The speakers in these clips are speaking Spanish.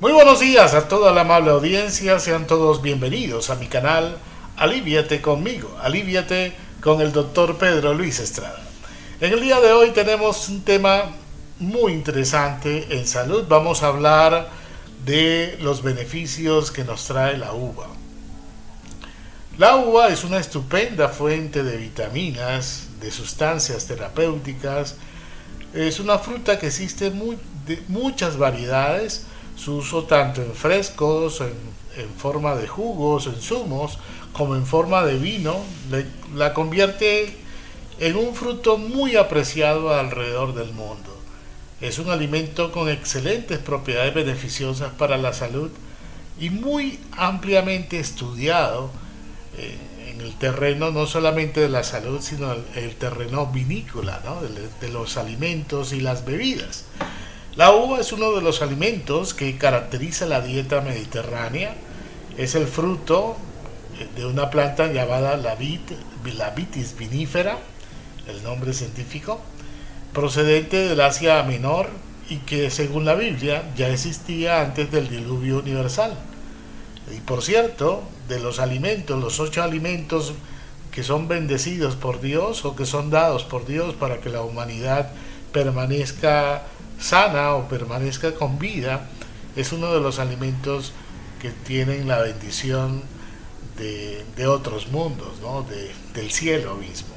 Muy buenos días a toda la amable audiencia, sean todos bienvenidos a mi canal Aliviate conmigo, Aliviate con el doctor Pedro Luis Estrada. En el día de hoy tenemos un tema muy interesante en salud, vamos a hablar de los beneficios que nos trae la uva. La uva es una estupenda fuente de vitaminas, de sustancias terapéuticas, es una fruta que existe de muchas variedades, su uso tanto en frescos, en, forma de jugos, en zumos, como en forma de vino, la convierte en un fruto muy apreciado alrededor del mundo. Es un alimento con excelentes propiedades beneficiosas para la salud y muy ampliamente estudiado eh, en el terreno no solamente de la salud, sino el, terreno vinícola, de los alimentos y las bebidas. La uva es uno de los alimentos que caracteriza la dieta mediterránea. Es el fruto de una planta llamada la, vitis vinifera, el nombre científico, procedente del Asia Menor y que según la Biblia ya existía antes del diluvio universal. Y por cierto, de los alimentos, los ocho alimentos que son bendecidos por Dios o que son dados por Dios para que la humanidad permanezca sana o permanezca con vida, es uno de los alimentos que tienen la bendición de, otros mundos, ¿no? del cielo mismo.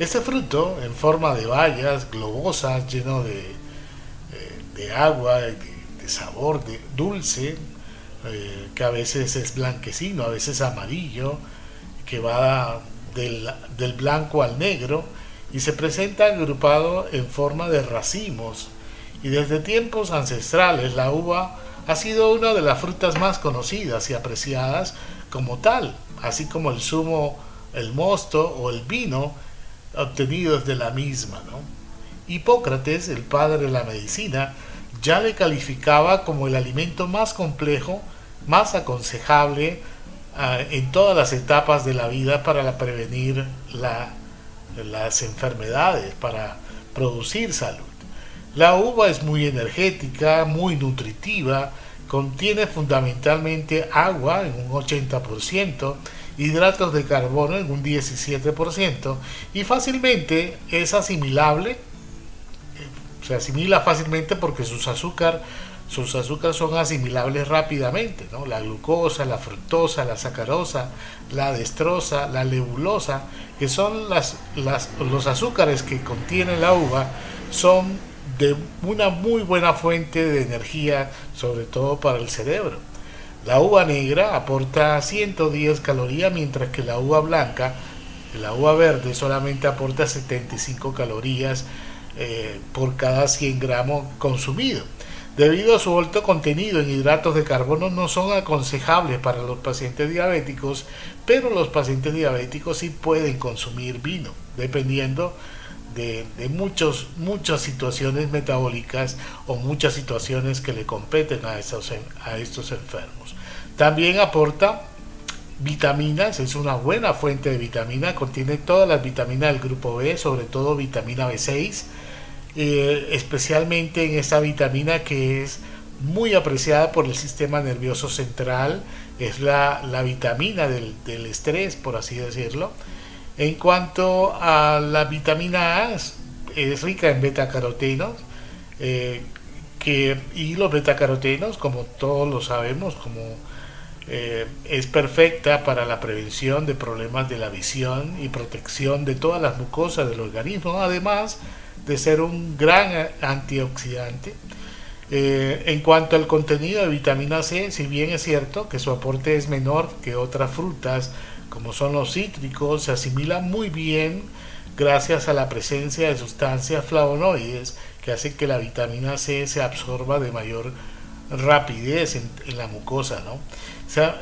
Este fruto, en forma de bayas globosas, lleno de, eh, de agua, de, de, sabor de dulce, eh, que a veces es blanquecino, a veces amarillo, que va del, del blanco al negro, y se presenta agrupado en forma de racimos y desde tiempos ancestrales la uva ha sido una de las frutas más conocidas y apreciadas como tal, así como el zumo, el mosto o el vino obtenidos de la misma. Hipócrates, el padre de la medicina, ya le calificaba como el alimento más complejo, más aconsejable ah, en todas las etapas de la vida para prevenir las enfermedades, para producir salud. La uva es muy energética, muy nutritiva, contiene fundamentalmente agua en un 80%, hidratos de carbono en un 17% y fácilmente es asimilable, eh, se asimila fácilmente porque sus sus azúcares son asimilables rápidamente, ¿no? la glucosa, la fructosa, la sacarosa, la destrosa, la lebulosa, que son las, los azúcares que contiene la uva, son de una muy buena fuente de energía, sobre todo para el cerebro. La uva negra aporta 110 calorías, mientras que la uva blanca, la uva verde, solamente aporta 75 calorías eh, por cada 100 gramos consumido. Debido a su alto contenido en hidratos de carbono no son aconsejables para los pacientes diabéticos, pero los pacientes diabéticos sí pueden consumir vino, dependiendo de, muchos, muchas situaciones metabólicas o muchas situaciones que le competen a estos, a estos enfermos. También aporta vitaminas, es una buena fuente de vitamina, contiene todas las vitaminas del grupo B, sobre todo vitamina B6, eh, especialmente en esta vitamina que es muy apreciada por el sistema nervioso central, es la, la vitamina del, del estrés, por así decirlo en cuanto a la vitamina A, es, rica en betacarotenos, eh, que, y los betacarotenos, como todos lo sabemos, como eh, es perfecta para la prevención de problemas de la visión y protección de todas las mucosas del organismo, además de ser un gran antioxidante. Eh, en cuanto al contenido de vitamina C, si bien es cierto que su aporte es menor que otras frutas como son los cítricos, se asimila muy bien gracias a la presencia de sustancias flavonoides que hacen que la vitamina C se absorba de mayor rapidez en, la mucosa.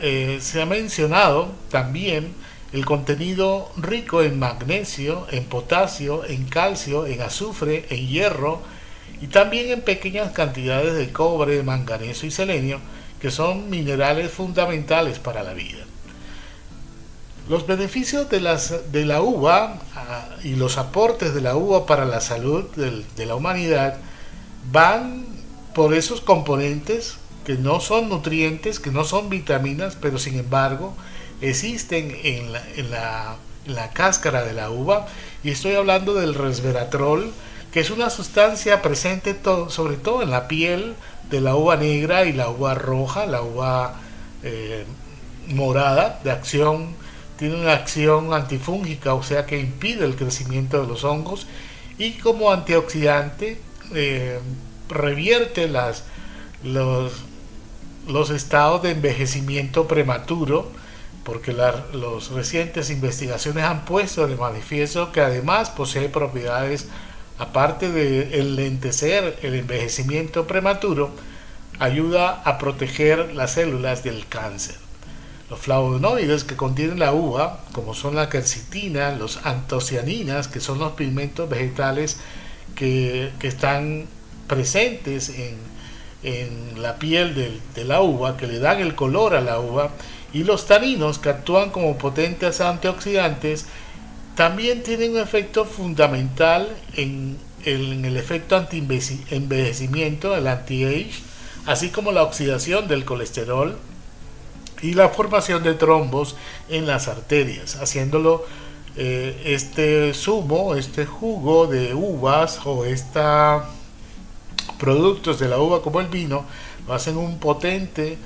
Eh, se, ha, mencionado también el contenido rico en magnesio, en potasio, en calcio, en azufre, en hierro y también en pequeñas cantidades de cobre, manganeso y selenio, que son minerales fundamentales para la vida. Los beneficios de, las, de la uva ah, y los aportes de la uva para la salud de la humanidad van por esos componentes que no son nutrientes, que no son vitaminas, pero sin embargo existen en la, en la, la cáscara de la uva. Y estoy hablando del resveratrol, que es una sustancia presente sobre todo en la piel de la uva negra y la uva roja, la uva eh, morada de acción, tiene una acción antifúngica, o sea que impide el crecimiento de los hongos y como antioxidante eh, revierte las, los, estados de envejecimiento prematuro, porque las recientes investigaciones han puesto de manifiesto que además posee propiedades aparte de enlentecer el envejecimiento prematuro, ayuda a proteger las células del cáncer. Los flavonoides que contienen la uva, como son la quercitina, los antocianinas, que son los pigmentos vegetales que, están presentes en, la piel de la uva, que le dan el color a la uva, y los taninos, que actúan como potentes antioxidantes también tienen un efecto fundamental en, el efecto anti-envejecimiento, el anti-age, así como la oxidación del colesterol y la formación de trombos en las arterias, haciéndolo eh, este zumo, este jugo de uvas o estos productos de la uva como el vino, hacen un potente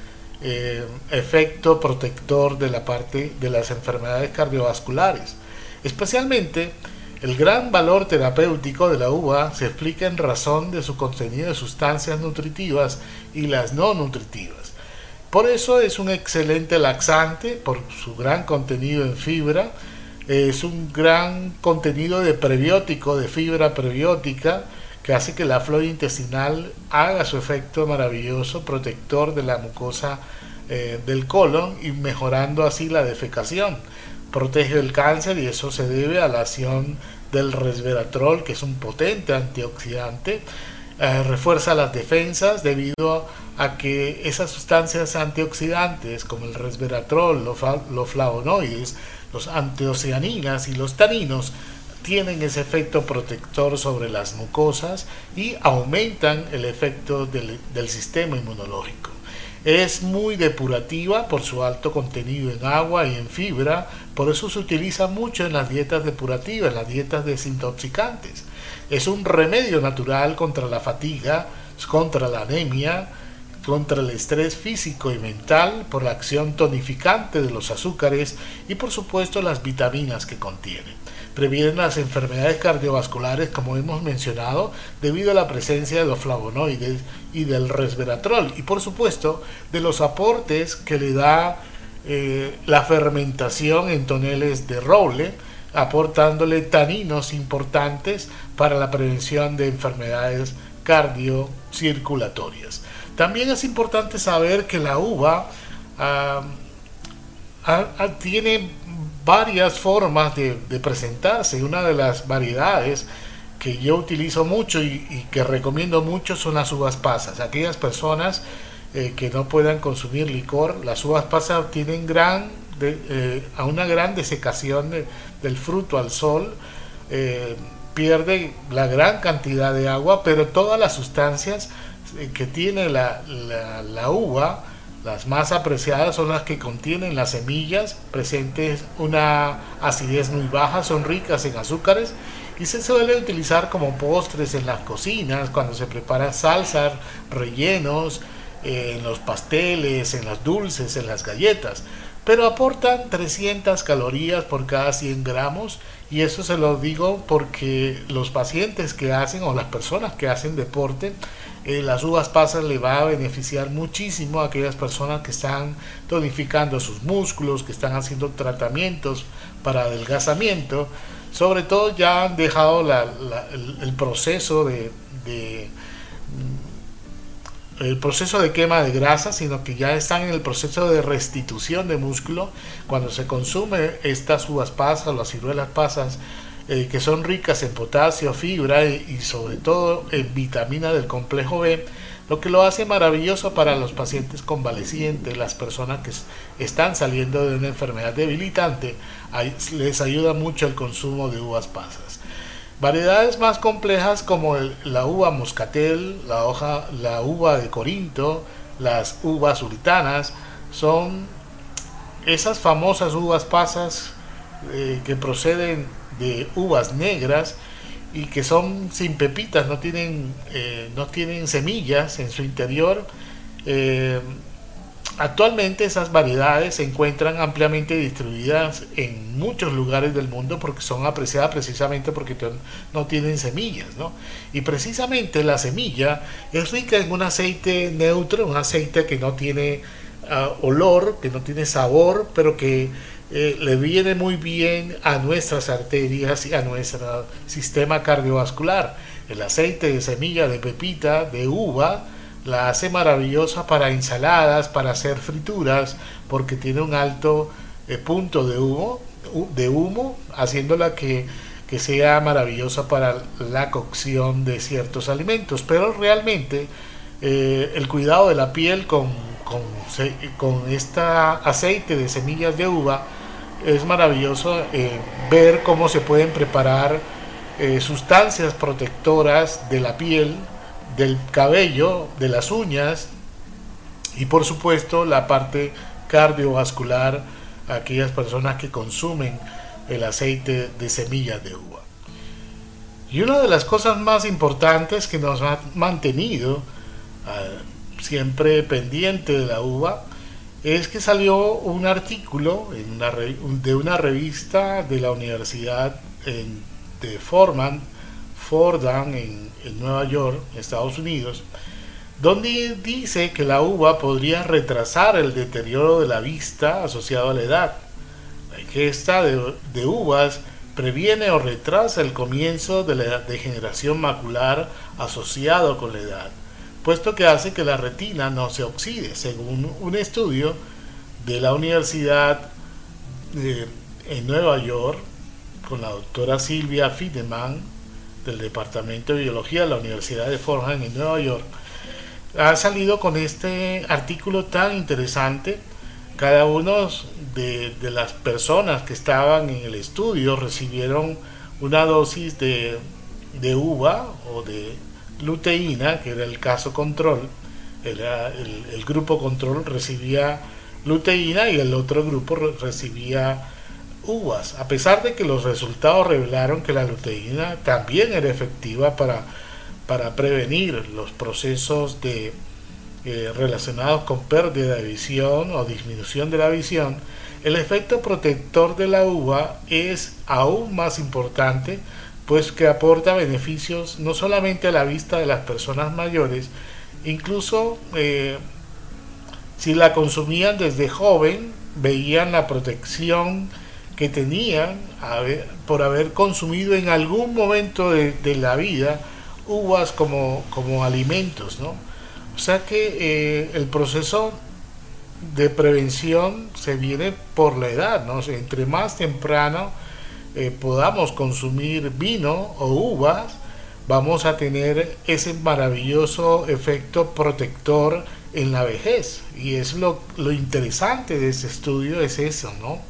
eh, efecto protector de la parte de las enfermedades cardiovasculares. Especialmente, el gran valor terapéutico de la uva se explica en razón de su contenido de sustancias nutritivas y las no nutritivas. Por eso es un excelente laxante por su gran contenido en fibra, es un gran contenido de prebiótico, de fibra prebiótica, que hace que la flora intestinal haga su efecto maravilloso protector de la mucosa eh, del colon y mejorando así la defecación protege del cáncer y eso se debe a la acción del resveratrol, que es un potente antioxidante. Eh, refuerza las defensas debido a que esas sustancias antioxidantes como el resveratrol, los, flavonoides, los antocianinas y los taninos tienen ese efecto protector sobre las mucosas y aumentan el efecto del sistema inmunológico. Es muy depurativa por su alto contenido en agua y en fibra, por eso se utiliza mucho en las dietas depurativas, en las dietas desintoxicantes. Es un remedio natural contra la fatiga, contra la anemia, contra el estrés físico y mental por la acción tonificante de los azúcares y por supuesto las vitaminas que contiene previenen las enfermedades cardiovasculares, como hemos mencionado, debido a la presencia de los flavonoides y del resveratrol, y por supuesto de los aportes que le da eh, la fermentación en toneles de roble, aportándole taninos importantes para la prevención de enfermedades cardiocirculatorias. También es importante saber que la uva tiene varias formas de, presentarse. Una de las variedades que yo utilizo mucho y, que recomiendo mucho son las uvas pasas. Aquellas personas eh, que no puedan consumir licor, las uvas pasas tienen gran, eh, a una gran desecación del fruto al sol. Eh, pierde la gran cantidad de agua, pero todas las sustancias que tiene la, la uva las más apreciadas son las que contienen las semillas, presentes una acidez muy baja, son ricas en azúcares y se suele utilizar como postres en las cocinas, cuando se preparan salsas, rellenos, eh, en los pasteles, en las dulces, en las galletas. Pero aportan 300 calorías por cada 100 gramos y eso se lo digo porque los pacientes que hacen o las personas que hacen deporte eh, las uvas pasas le va a beneficiar muchísimo a aquellas personas que están tonificando sus músculos, que están haciendo tratamientos para adelgazamiento. Sobre todo ya han dejado el, proceso de, el proceso de quema de grasa, sino que ya están en el proceso de restitución de músculo. Cuando se consume estas uvas pasas, las ciruelas pasas, eh, que son ricas en potasio, fibra y, sobre todo en vitamina del complejo B, lo que lo hace maravilloso para los pacientes convalecientes, las personas que están saliendo de una enfermedad debilitante, les ayuda mucho el consumo de uvas pasas. Variedades más complejas como la uva moscatel, la, hoja, la uva de Corinto, las uvas sultanas, son esas famosas uvas pasas eh, que proceden de uvas negras y que son sin pepitas, no tienen, eh, no tienen semillas en su interior. Eh, actualmente esas variedades se encuentran ampliamente distribuidas en muchos lugares del mundo porque son apreciadas precisamente porque no tienen semillas. ¿no? Y precisamente la semilla es rica en un aceite neutro, un aceite que no tiene ah, olor, que no tiene sabor, pero que eh, le viene muy bien a nuestras arterias y a nuestro sistema cardiovascular. El aceite de semilla de pepita, de uva, la hace maravillosa para ensaladas, para hacer frituras, porque tiene un alto eh, punto de humo, de humo, haciéndola que, que, sea maravillosa para la cocción de ciertos alimentos. Pero realmente eh, el cuidado de la piel con, con, con este aceite de semillas de uva es maravilloso eh, ver cómo se pueden preparar sustancias protectoras de la piel, del cabello, de las uñas y por supuesto la parte cardiovascular aquellas personas que consumen el aceite de semillas de uva. Y una de las cosas más importantes que nos ha mantenido siempre pendiente de la uva es que salió un artículo de una revista de la Universidad de Fordham, Fordham en, en Nueva York, Estados Unidos, donde dice que la uva podría retrasar el deterioro de la vista asociado a la edad. La ingesta de, uvas previene o retrasa el comienzo de la degeneración macular asociado con la edad puesto que hace que la retina no se oxide, según un estudio de la Universidad de, en Nueva York con la doctora Silvia Fideman del Departamento de Biología de la Universidad de Fordham en Nueva York, ha salido con este artículo tan interesante. Cada uno de, de las personas que estaban en el estudio recibieron una dosis de, de uva o de luteína, que era el caso control, era el, grupo control recibía luteína y el otro grupo recibía uvas, a pesar de que los resultados revelaron que la luteína también era efectiva para, para prevenir los procesos de, eh, relacionados con pérdida de visión o disminución de la visión, el efecto protector de la uva es aún más importante pues que aporta beneficios no solamente a la vista de las personas mayores, incluso eh, si la consumían desde joven, veían la protección que tenían por haber consumido en algún momento de, la vida uvas como, como alimentos, ¿no? O sea que eh, el proceso de prevención se viene por la edad, ¿no? entre más temprano eh, podamos consumir vino o uvas, vamos a tener ese maravilloso efecto protector en la vejez. Y es lo, lo interesante de ese estudio, es eso, ¿no?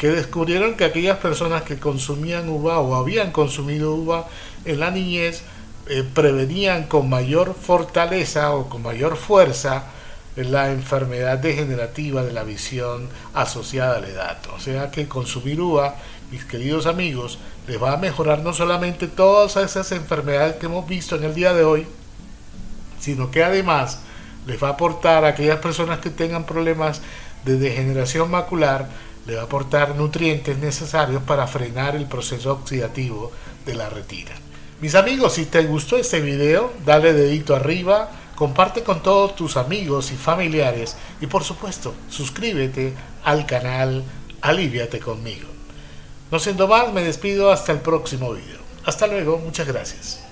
Que descubrieron que aquellas personas que consumían uva o habían consumido uva en la niñez, eh, prevenían con mayor fortaleza o con mayor fuerza la enfermedad degenerativa de la visión asociada a la edad. O sea que consumir uva mis queridos amigos, les va a mejorar no solamente todas esas enfermedades que hemos visto en el día de hoy, sino que además les va a aportar a aquellas personas que tengan problemas de degeneración macular, les va a aportar nutrientes necesarios para frenar el proceso oxidativo de la retina. Mis amigos, si te gustó este video, dale dedito arriba, comparte con todos tus amigos y familiares y por supuesto, suscríbete al canal Aliviate conmigo. No siendo más, me despido hasta el próximo video. Hasta luego, muchas gracias.